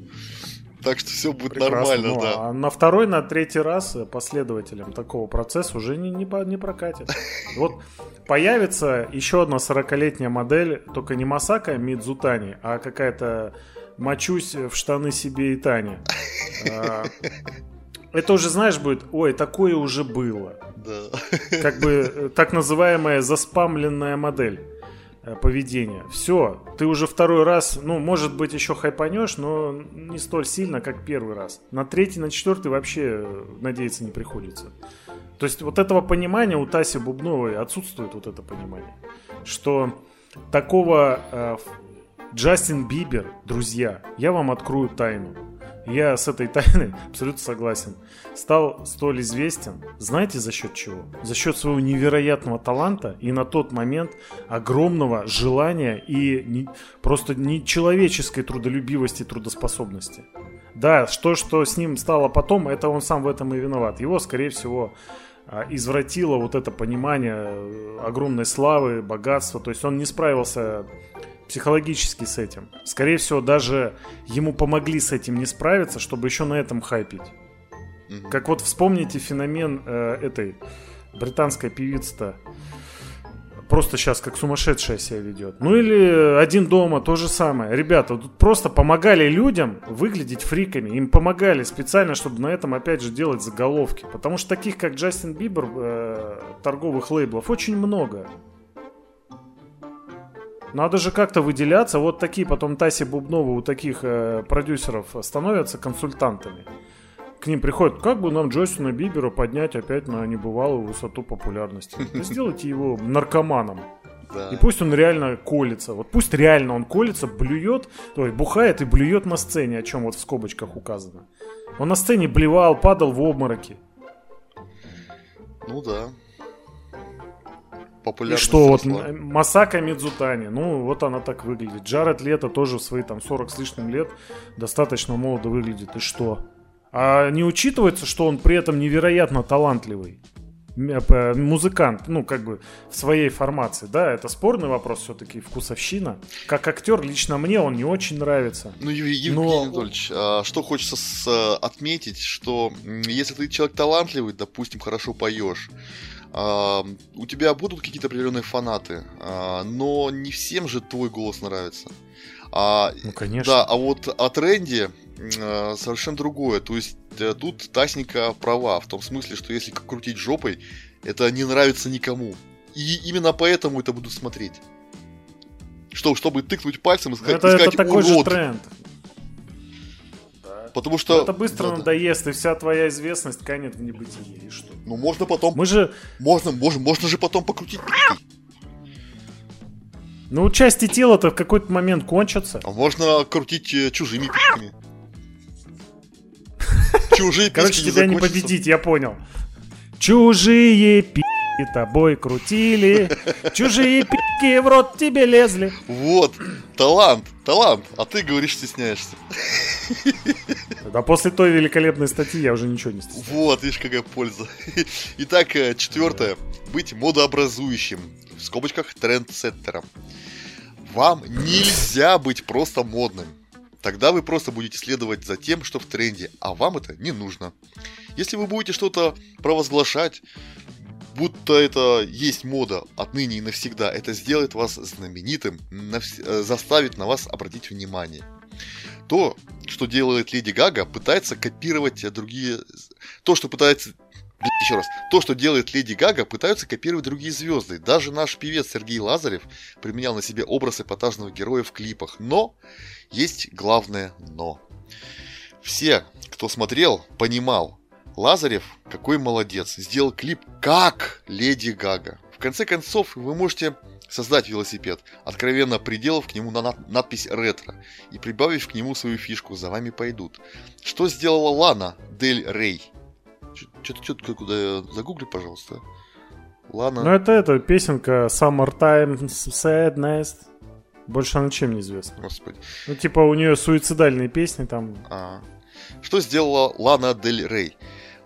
Так что все будет Прекрасно. нормально, Ну, да. А на второй, на третий раз последователям такого процесса уже не, не, не прокатит. Вот появится еще одна 40-летняя модель, только не Масака Мидзутани, а какая-то мочусь в штаны себе и Тане. А, Это уже, знаешь, будет, ой, такое уже было. Да. Как бы э, так называемая заспамленная модель э, поведения. Все, ты уже второй раз, ну, может быть, еще хайпанешь, но не столь сильно, как первый раз. На третий, на четвертый вообще э, надеяться не приходится. То есть вот этого понимания у Таси Бубновой отсутствует вот это понимание, что такого э, Джастин Бибер, друзья, я вам открою тайну. Я с этой тайной абсолютно согласен. Стал столь известен, знаете за счет чего? За счет своего невероятного таланта и на тот момент огромного желания и не- просто нечеловеческой трудолюбивости и трудоспособности. Да, что, что с ним стало потом, это он сам в этом и виноват. Его, скорее всего, а, извратило вот это понимание э, огромной славы, богатства. То есть он не справился психологически с этим. Скорее всего, даже ему помогли с этим не справиться, чтобы еще на этом хайпить. Мгм. Как вот вспомните феномен э, этой британской певицы-то. Просто сейчас как сумасшедшая себя ведет. Ну или один дома, то же самое. Ребята, тут просто помогали людям выглядеть фриками. Им помогали специально, чтобы на этом опять же делать заголовки. Потому что таких, как Джастин Бибер, э, торговых лейблов очень много. Надо же как-то выделяться. Вот такие потом Таси Бубнова у таких э, продюсеров становятся консультантами. К ним приходят, как бы нам Джостина Бибера поднять опять на небывалую высоту популярности. Сделайте его наркоманом. Да. И пусть он реально колется. Вот пусть реально он колется, блюет, ой, бухает и блюет на сцене, о чем вот в скобочках указано. Он на сцене блевал, падал в обмороки. Ну да. И Популярность что, вот Масака Мидзутани, ну вот она так выглядит. Джаред Лето тоже в свои там 40 с лишним лет достаточно молодо выглядит. И что? А не учитывается, что он при этом невероятно талантливый э, музыкант, ну как бы в своей формации, да, это спорный вопрос все-таки, вкусовщина. Как актер лично мне он не очень нравится. Ну, Ев- Евгений Но- Анатольевич, а, что хочется с- а, отметить, что если ты человек талантливый, допустим, хорошо поешь, у тебя будут какие-то определенные фанаты, а, но не всем же твой голос нравится. А, Ну конечно. да, а вот о тренде а, совершенно другое. То есть э, тут Тасника права, в том смысле, что если крутить жопой, это не нравится никому. И именно поэтому это будут смотреть. Что, чтобы тыкнуть пальцем и сказать, это, и это такой же «Урод». тренд. Потому что... это быстро Да-да. надоест, и вся твоя известность канет в небытие. И что? Ну, можно потом... Мы же, Можно, можно, можно же потом покрутить ну, части тела-то в какой-то момент кончатся. А можно крутить э, чужими письками. Чужие Короче, тебя не победить, я понял. Чужие пи***и тобой крутили, чужие пи***ки в рот тебе лезли. Вот, талант, талант. А ты говоришь, стесняешься. Да после той великолепной статьи я уже ничего не стесняюсь. Вот, видишь, какая польза. Итак, э, четвертое. Быть модообразующим. В скобочках трендсеттером. Вам нельзя быть просто модным. Тогда вы просто будете следовать за тем, что в тренде, а вам это не нужно. Если вы будете что-то провозглашать, будто это есть мода отныне и навсегда, это сделает вас знаменитым, навс... Э, заставит на вас обратить внимание. То, что делает Леди Гага, пытается копировать другие... То, что пытается еще раз. То, что делает Леди Гага, пытаются копировать другие звезды. Даже наш певец Сергей Лазарев применял на себе образ эпатажного героя в клипах. Но есть главное но. Все, кто смотрел, понимал, Лазарев какой молодец, сделал клип как Леди Гага. В конце концов, вы можете создать велосипед, откровенно приделав к нему на надпись «ретро» и прибавив к нему свою фишку «За вами пойдут». Что сделала Лана Дель Рей? Что-то что куда загугли, пожалуйста. Лана. Ну это это песенка Summertime Sadness. Больше она чем не известна. Господи. Ну типа у нее суицидальные песни там. А. Что сделала Лана Дель Рей?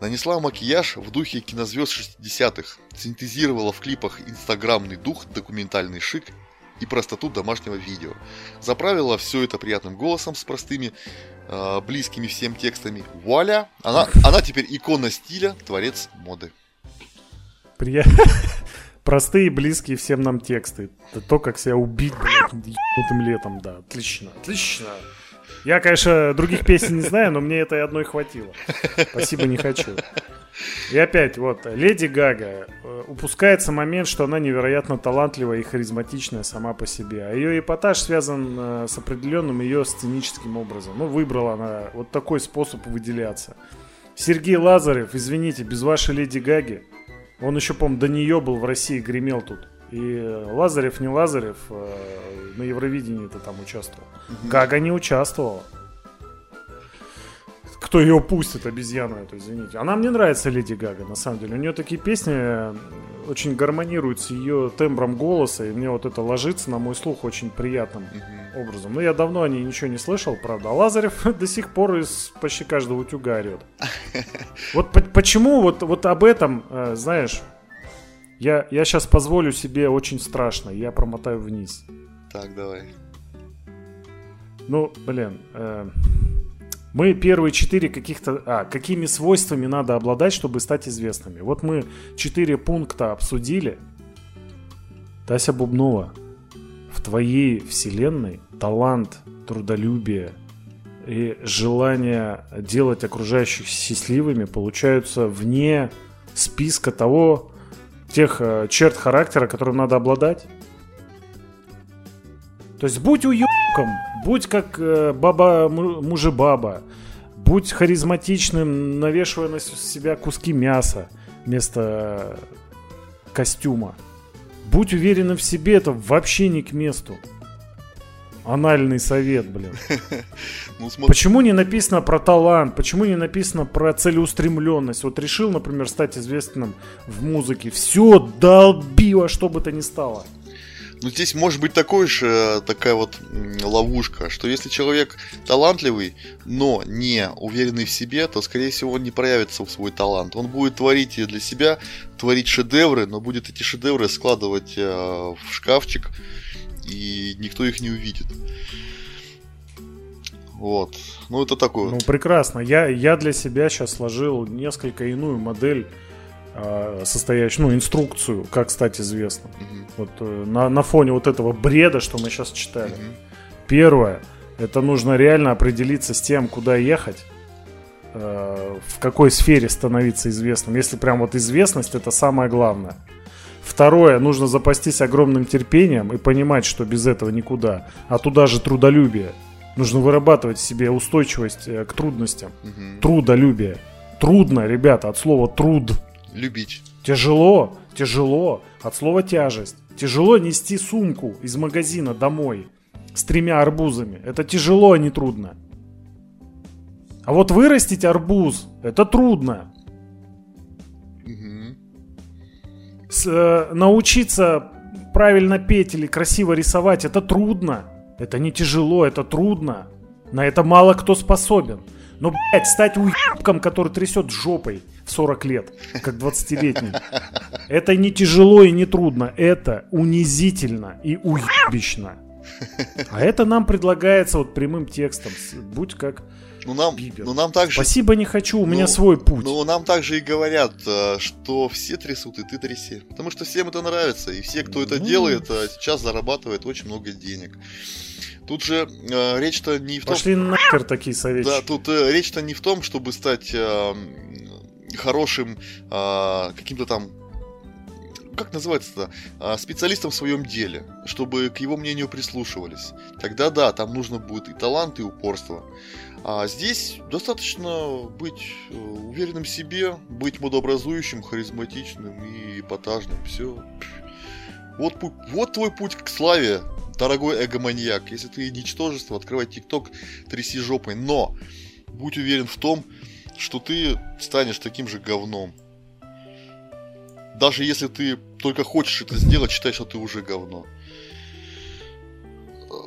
Нанесла макияж в духе кинозвезд 60-х, синтезировала в клипах инстаграмный дух, документальный шик и простоту домашнего видео. Заправила все это приятным голосом с простыми э, близкими всем текстами. Вуаля! Она, она теперь икона стиля, творец моды. Прия... Простые, близкие всем нам тексты. Это то, как себя убить, блядь, летом, да. Отлично, отлично. Я, конечно, других песен не знаю, но мне этой одной хватило. Спасибо, не хочу. И опять, вот, Леди Гага. Э, упускается момент, что она невероятно талантливая и харизматичная сама по себе. А ее эпатаж связан э, с определенным ее сценическим образом. Ну, выбрала она вот такой способ выделяться. Сергей Лазарев, извините, без вашей Леди Гаги. Он еще, по-моему, до нее был в России, гремел тут. И Лазарев, не Лазарев, э, на Евровидении-то там участвовал. Гага не участвовала кто ее пустит, обезьяну эту, извините. Она мне нравится, Леди Гага, на самом деле. У нее такие песни э, очень гармонируют с ее тембром голоса, и мне вот это ложится на мой слух очень приятным образом. Но я давно о ней ничего не слышал, правда. А Лазарев до сих пор из почти каждого утюга орет. Вот почему вот, вот об этом, э, знаешь, я, я сейчас позволю себе очень страшно, я промотаю вниз. Так, давай. Ну, блин, э, мы первые четыре каких-то... А, какими свойствами надо обладать, чтобы стать известными? Вот мы четыре пункта обсудили. Тася Бубнова, в твоей вселенной талант, трудолюбие и желание делать окружающих счастливыми получаются вне списка того, тех э, черт характера, которым надо обладать. То есть будь уебком, будь как э, баба мужебаба, будь харизматичным, навешивая на себя куски мяса вместо костюма. Будь уверенным в себе, это вообще не к месту. Анальный совет, блин. ну, смотри. Почему не написано про талант? Почему не написано про целеустремленность? Вот решил, например, стать известным в музыке. Все, долби во что бы то ни стало. Ну, здесь может быть такой же, э, такая вот ловушка, что если человек талантливый, но не уверенный в себе, то, скорее всего, он не проявится в свой талант. Он будет творить для себя, творить шедевры, но будет эти шедевры складывать э, в шкафчик, и никто их не увидит. Вот. Ну, это такое. Ну, прекрасно. Я, я для себя сейчас сложил несколько иную модель а, состоящую, ну, инструкцию, как стать известным. Угу. Вот э, на, на фоне вот этого бреда, что мы сейчас читали. Угу. Первое, это нужно реально определиться с тем, куда ехать, э, в какой сфере становиться известным. Если прям вот известность, это самое главное. Второе, нужно запастись огромным терпением и понимать, что без этого никуда. А туда же трудолюбие. Нужно вырабатывать в себе устойчивость э, к трудностям. Угу. Трудолюбие. Трудно, ребята, от слова труд любить. Тяжело, тяжело, от слова тяжесть. Тяжело нести сумку из магазина домой с тремя арбузами. Это тяжело, а не трудно. А вот вырастить арбуз, это трудно. С, э, научиться правильно петь или красиво рисовать, это трудно. Это не тяжело, это трудно. На это мало кто способен. Но, блядь, стать уебком, который трясет жопой в 40 лет, как 20-летний, это не тяжело и не трудно. Это унизительно и уебищно. А это нам предлагается вот прямым текстом. Будь как ну нам, Бибер. ну нам также... Спасибо не хочу, у ну, меня свой путь. Ну нам также и говорят, э, что все трясут, и ты тряси. Потому что всем это нравится, и все, кто это Ну. делает, э, сейчас зарабатывает очень много денег. Тут же э, речь-то не в том... Пошли нахер такие советчики. Да, тут э, речь-то не в том, чтобы стать э, хорошим э, каким-то там как называется-то, А, специалистом в своем деле, чтобы к его мнению прислушивались. Тогда да, там нужно будет и талант, и упорство. А здесь достаточно быть э, уверенным в себе, быть модообразующим, харизматичным и эпатажным. Все. Вот, вот твой путь к славе, дорогой эго-маньяк. Если ты ничтожество, открывай ТикТок, тряси жопой. Но будь уверен в том, что ты станешь таким же говном. Даже если ты только хочешь это сделать, считай, что ты уже говно.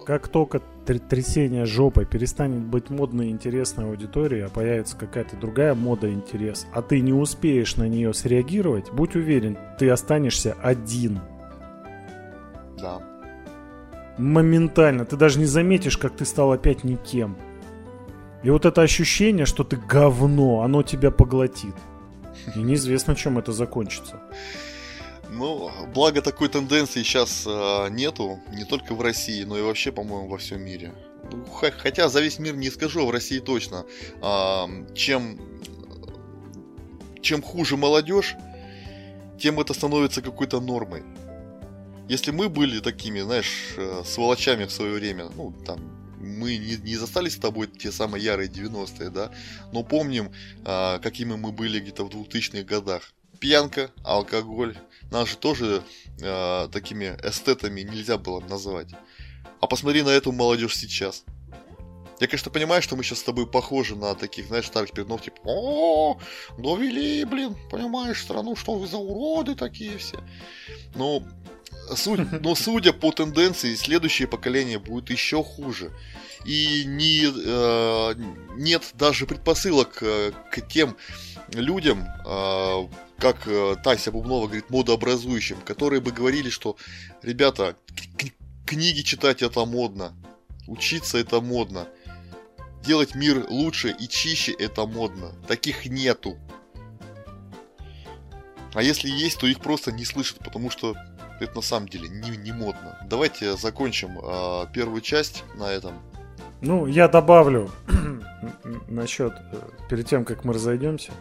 Как только тр- трясение жопой перестанет быть модной и интересной аудиторией, а появится какая-то другая мода и интерес, а ты не успеешь на нее среагировать, будь уверен, ты останешься один. Да. Моментально. Ты даже не заметишь, как ты стал опять никем. И вот это ощущение, что ты говно, оно тебя поглотит. И неизвестно, чем это закончится. Ну, благо такой тенденции сейчас э, нету, не только в России, но и вообще, по-моему, во всем мире. Ну, Хотя за весь мир не скажу, а в России точно. А, чем, чем хуже молодежь, тем это становится какой-то нормой. Если мы были такими, знаешь, э, сволочами в свое время, ну, там, мы не, не застали с тобой те самые ярые 90-е, да, но помним, а, какими мы были где-то в 2000-х годах. Пьянка, алкоголь, нас же тоже э, такими эстетами нельзя было называть. А посмотри на эту молодежь сейчас. Я, конечно, понимаю, что мы сейчас с тобой похожи на таких, знаешь, старых пердунов, типа, о, довели, блин, понимаешь, страну, что вы за уроды такие все. Но, суть, но судя по тенденции, следующее поколение будет еще хуже. И не, э, нет даже предпосылок э, к тем людям, э, как э, Тася Бубнова говорит, модообразующим, которые бы говорили, что, ребята, книги читать это модно, учиться это модно, делать мир лучше и чище это модно. Таких нету. А если есть, то их просто не слышат, потому что это на самом деле не, не модно. Давайте закончим э, первую часть на этом. Ну, я добавлю насчет, э, перед тем, как мы разойдемся,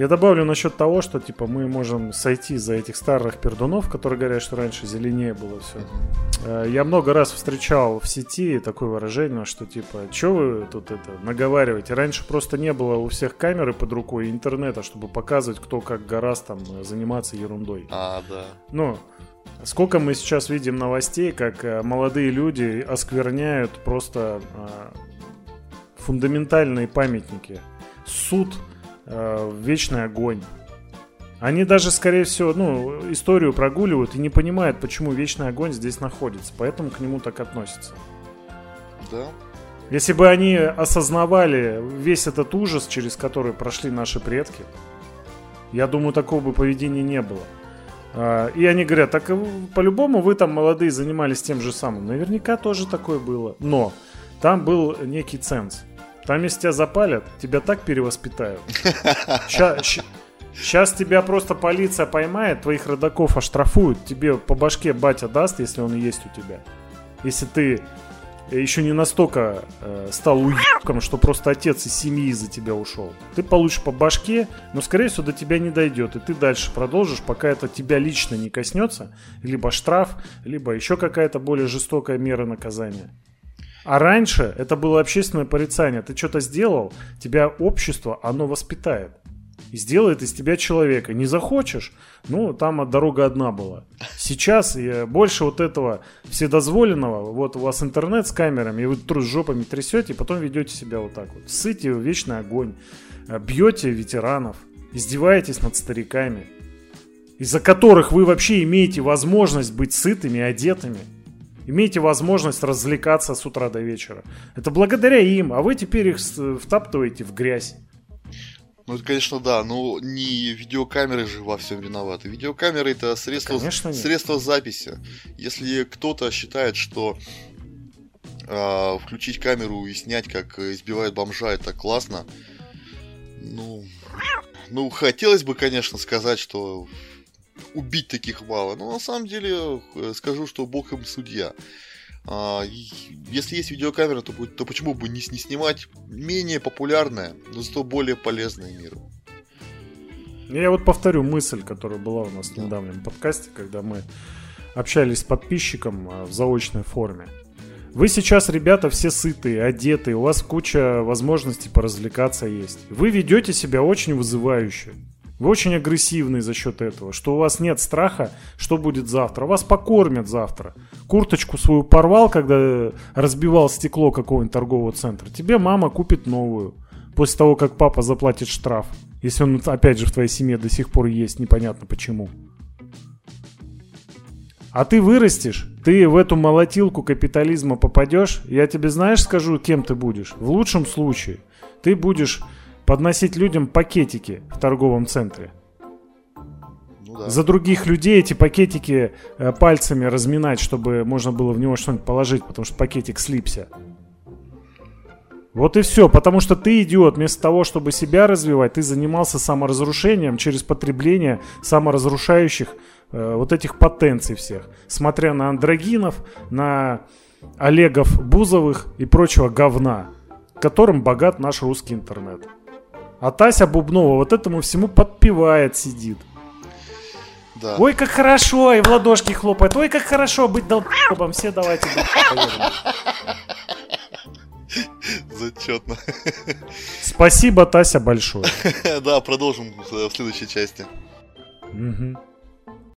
я добавлю насчет того, что, типа, мы можем сойти за этих старых пердунов, которые говорят, что раньше зеленее было все. Я много раз встречал в сети такое выражение, что, типа, что вы тут это наговариваете? Раньше просто не было у всех камеры под рукой и интернета, чтобы показывать, кто как гораздо там э, заниматься ерундой. А, да. Ну, сколько мы сейчас видим новостей, как э, молодые люди оскверняют просто э, фундаментальные памятники. Суд, э, вечный огонь. Они даже, скорее всего, ну, историю прогуливают и не понимают, почему вечный огонь здесь находится. Поэтому к нему так относятся. Да. Если бы они осознавали весь этот ужас, через который прошли наши предки, я думаю, такого бы поведения не было. А, И они говорят, так э, по-любому вы там молодые занимались тем же самым. Наверняка тоже такое было. Но там был некий ценз. Там, если тебя запалят, тебя так перевоспитают. Сейчас тебя просто полиция поймает, твоих родаков оштрафуют, тебе по башке батя даст, если он есть у тебя. Если ты еще не настолько э, стал уебком, что просто отец из семьи за тебя ушел. Ты получишь по башке, но скорее всего до тебя не дойдет, и ты дальше продолжишь, пока это тебя лично не коснется, либо штраф, либо еще какая-то более жестокая мера наказания. А раньше это было общественное порицание. Ты что-то сделал, тебя общество, оно воспитает. И сделает из тебя человека. Не захочешь, ну, там дорога одна была. Сейчас больше вот этого вседозволенного. Вот у вас интернет с камерами, и вы трус жопами трясете, и потом ведете себя вот так вот. Ссыте в вечный огонь. э, Бьете ветеранов. Издеваетесь над стариками. Из-за которых вы вообще имеете возможность быть сытыми одетыми. Имеете возможность развлекаться с утра до вечера. Это благодаря им, а вы теперь их втаптываете в грязь. Ну, это, конечно, да, но не видеокамеры же во всем виноваты. Видеокамеры это средство, Конечно, нет. средство записи. Если кто-то считает, что а, включить камеру и снять, как избивают бомжа, это классно, ну, ну, хотелось бы, конечно, сказать, что убить таких мало, но на самом деле э, скажу, что бог им судья. А, если есть видеокамера, то, то почему бы не, снимать менее популярное, но зато более полезное миру? Я вот повторю мысль, которая была у нас в Да. недавнем подкасте, когда мы общались с подписчиком а, в заочной форме. Вы сейчас, ребята, все сытые, одетые, у вас куча возможностей поразвлекаться есть. Вы ведете себя очень вызывающе. Вы очень агрессивны за счет этого, что у вас нет страха, что будет завтра. Вас покормят завтра. Курточку свою порвал, когда разбивал стекло какого-нибудь торгового центра. Тебе мама купит новую. После того, как папа заплатит штраф. Если он, опять же, в твоей семье до сих пор есть, непонятно почему. А ты вырастешь, ты в эту молотилку капитализма попадешь, я тебе знаешь, скажу, кем ты будешь? В лучшем случае ты будешь подносить людям пакетики в торговом центре. Ну да. За других людей эти пакетики э, пальцами разминать, чтобы можно было в него что-нибудь положить, потому что пакетик слипся. Вот и все, потому что ты идиот, вместо того, чтобы себя развивать, ты занимался саморазрушением через потребление саморазрушающих э, вот этих потенций всех. Смотря на андрогинов, на Олегов Бузовых и прочего говна, которым богат наш русский интернет. А Тася Бубнова вот этому всему подпевает, сидит. да. Ой, как хорошо, и в ладошки хлопает. Ой, как хорошо быть долбом. Все давайте. Зачетно. Спасибо, Тася, большое. да, продолжим в следующей части. Мгм.